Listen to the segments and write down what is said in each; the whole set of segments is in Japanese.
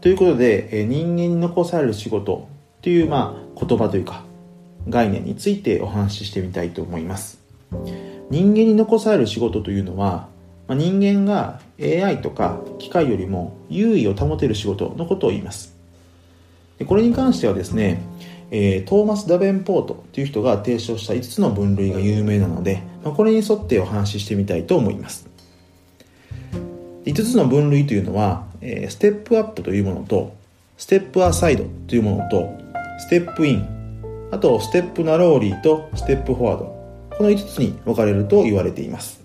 ということで、え人間に残される仕事という、まあ、言葉というか概念についてお話ししてみたいと思います。人間に残される仕事というのは、まあ、人間が AI とか機械よりも優位を保てる仕事のことを言います。でこれに関してはですね、えー、トーマス・ダベンポートという人が提唱した5つの分類が有名なので、まあ、これに沿ってお話ししてみたいと思います。5つの分類というのは、えー、ステップアップというものと step aside というものと step in あと step narrowly と step forward この5つに分かれると言われています。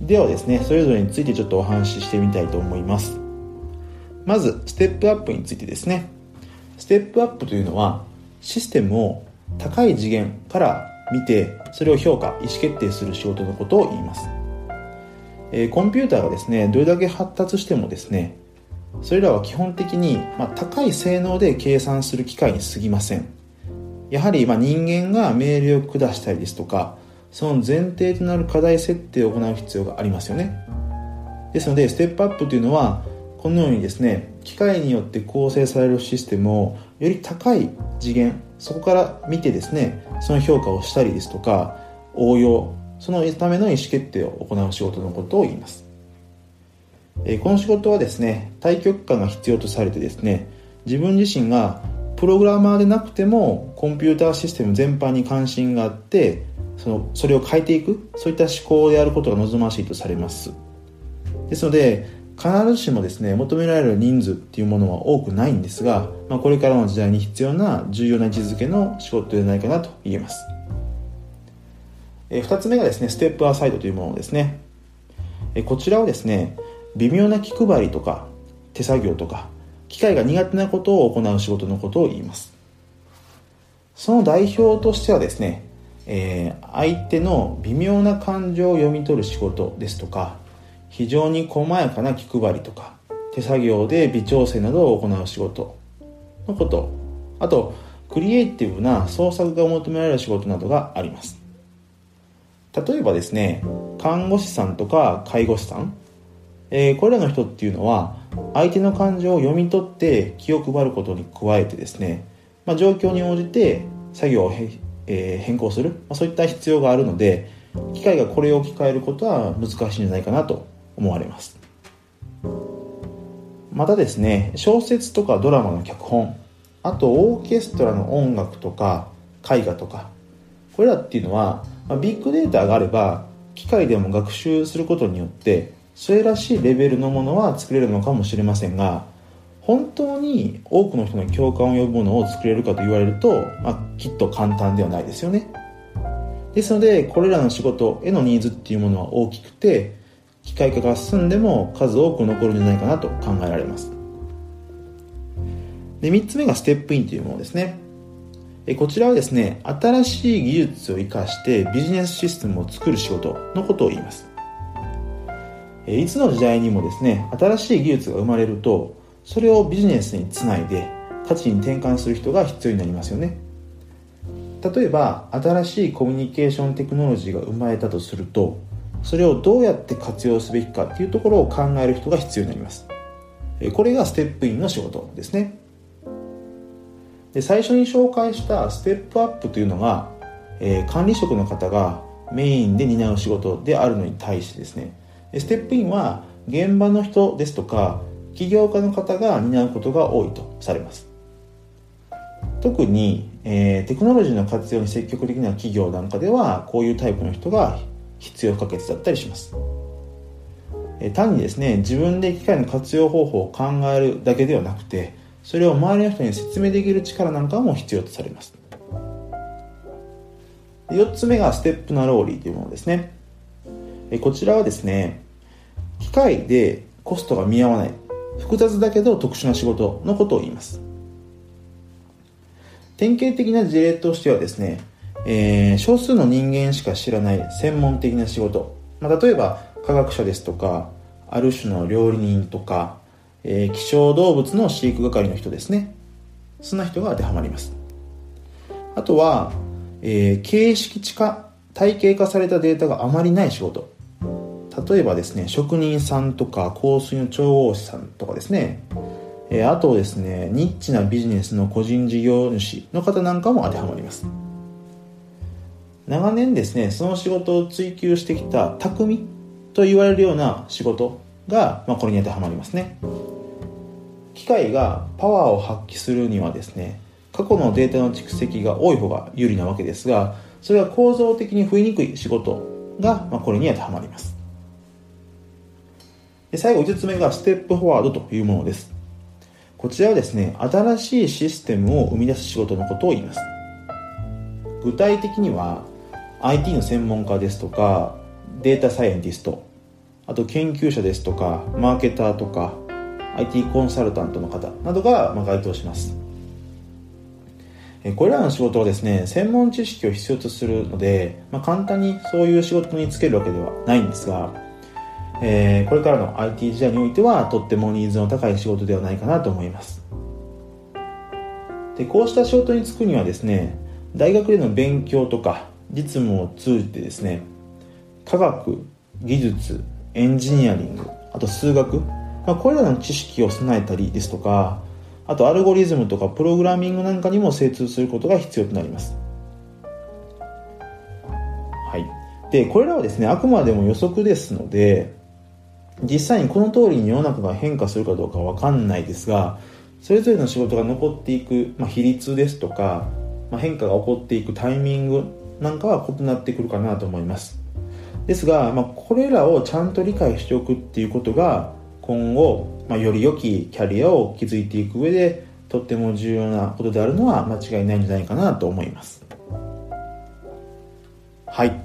ではですねそれぞれについてちょっとお話ししてみたいと思います。まずステップアップについてですね。ステップアップというのはシステムを高い次元から見てそれを評価意思決定する仕事のことを言います。えー、コンピューターがですねどれだけ発達してもですねそれらは基本的に、まあ、高い性能で計算する機械に過ぎません。やはり、まあ、人間が命令を下したりですとかその前提となる課題設定を行う必要がありますよね。ですのでステップアップというのはこのようにですね機械によって構成されるシステムをより高い次元そこから見てですねその評価をしたりですとか応用そのための意思決定を行う仕事のことを言います。えこの仕事はですね、対極感が必要とされてですね、自分自身がプログラマーでなくてもコンピューターシステム全般に関心があってそのそれを変えていくそういった思考であることが望ましいとされますですので必ずしもですね求められる人数っていうものは多くないんですが、まあ、これからの時代に必要な重要な位置づけの仕事ではないかなと言えますえ2つ目がですね、ステップアサイドというものですね。えこちらはですね、微妙な気配りとか手作業とか機械が苦手なことを行う仕事のことを言います。その代表としてはですね、えー、相手の微妙な感情を読み取る仕事ですとか、非常に細やかな気配りとか、手作業で微調整などを行う仕事のこと、あと、クリエイティブな創作が求められる仕事などがあります。例えばですね看護師さんとか介護士さん、えー、これらの人っていうのは相手の感情を読み取って気を配ることに加えてですね、まあ、状況に応じて作業をへえー、変更する、まあ、そういった必要があるので機械がこれを置き換えることは難しいんじゃないかなと思われます。またですね小説とかドラマの脚本あとオーケストラの音楽とか絵画とかこれらっていうのはまあ、ビッグデータがあれば機械でも学習することによってそれらしいレベルのものは作れるのかもしれませんが本当に多くの人の共感を呼ぶものを作れるかと言われると、まあ、きっと簡単ではないですよね。ですのでこれらの仕事へのニーズっていうものは大きくて機械化が進んでも数多く残るんじゃないかなと考えられます。で3つ目がステップインというものですね。こちらはですね、新しい技術を活かしてビジネスシステムを作る仕事のことを言います。いつの時代にもですね、新しい技術が生まれると、それをビジネスにつないで価値に転換する人が必要になりますよね。例えば、新しいコミュニケーションテクノロジーが生まれたとすると、それをどうやって活用すべきかっていうところを考える人が必要になります。これがステップインの仕事ですね。で最初に紹介したステップアップというのが、えー、管理職の方がメインで担う仕事であるのに対してですね。ステップインは現場の人ですとか起業家の方が担うことが多いとされます。特に、えー、テクノロジーの活用に積極的な企業なんかではこういうタイプの人が必要不可欠だったりします、えー、単にですね自分で機械の活用方法を考えるだけではなくてそれを周りの人に説明できる力なんかも必要とされます。4つ目がステップナローリーというものですね。こちらはですね機械でコストが見合わない。複雑だけど特殊な仕事のことを言います。典型的な事例としてはですね、えー、少数の人間しか知らない専門的な仕事、まあ、例えば科学者ですとかある種の料理人とかえー、希少動物の飼育係の人ですね。そんな人が当てはまります。あとは、えー、形式地化体系化されたデータがあまりない仕事。例えばですね職人さんとか香水の調合師さんとかですね。えー、あとですねニッチなビジネスの個人事業主の方なんかも当てはまります。長年ですねその仕事を追求してきた匠と言われるような仕事。が、まあ、これに当てはまりますね。機械がパワーを発揮するにはですね過去のデータの蓄積が多い方が有利なわけですがそれは構造的に増えにくい仕事が、まあ、これに当てはまります。で最後5つ目がステップフォワードというものです。こちらはですね新しいシステムを生み出す仕事のことを言います。具体的には IT の専門家ですとかデータサイエンティストあと研究者ですとかマーケターとか IT コンサルタントの方などが該当します。これらの仕事はですね専門知識を必要とするので、まあ、簡単にそういう仕事に就けるわけではないんですが、えー、これからの IT 時代においてはとってもニーズの高い仕事ではないかなと思います。でこうした仕事に就くにはですね大学での勉強とか実務を通じてですね科学技術エンジニアリングあと数学。まあ、これらの知識を備えたりですとかあとアルゴリズムとかプログラミングなんかにも精通することが必要となります。はい。でこれらはですねあくまでも予測ですので実際にこの通りに世の中が変化するかどうかわかんないですがそれぞれの仕事が残っていく、まあ、比率ですとか、まあ、変化が起こっていくタイミングなんかは異なってくるかなと思います。ですが、まあ、これらをちゃんと理解しておくっていうことが今後、まあ、より良きキャリアを築いていく上でとっても重要なことであるのは間違いないんじゃないかなと思いますはい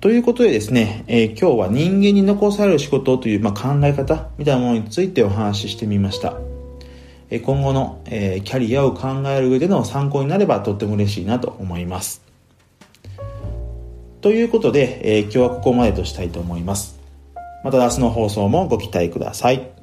ということでですね、えー、今日は人間に残される仕事という、まあ、考え方みたいなものについてお話ししてみました。え今後の、えー、キャリアを考える上での参考になればとっても嬉しいなと思います。ということで、えー、今日はここまでとしたいと思います。また明日の放送もご期待ください。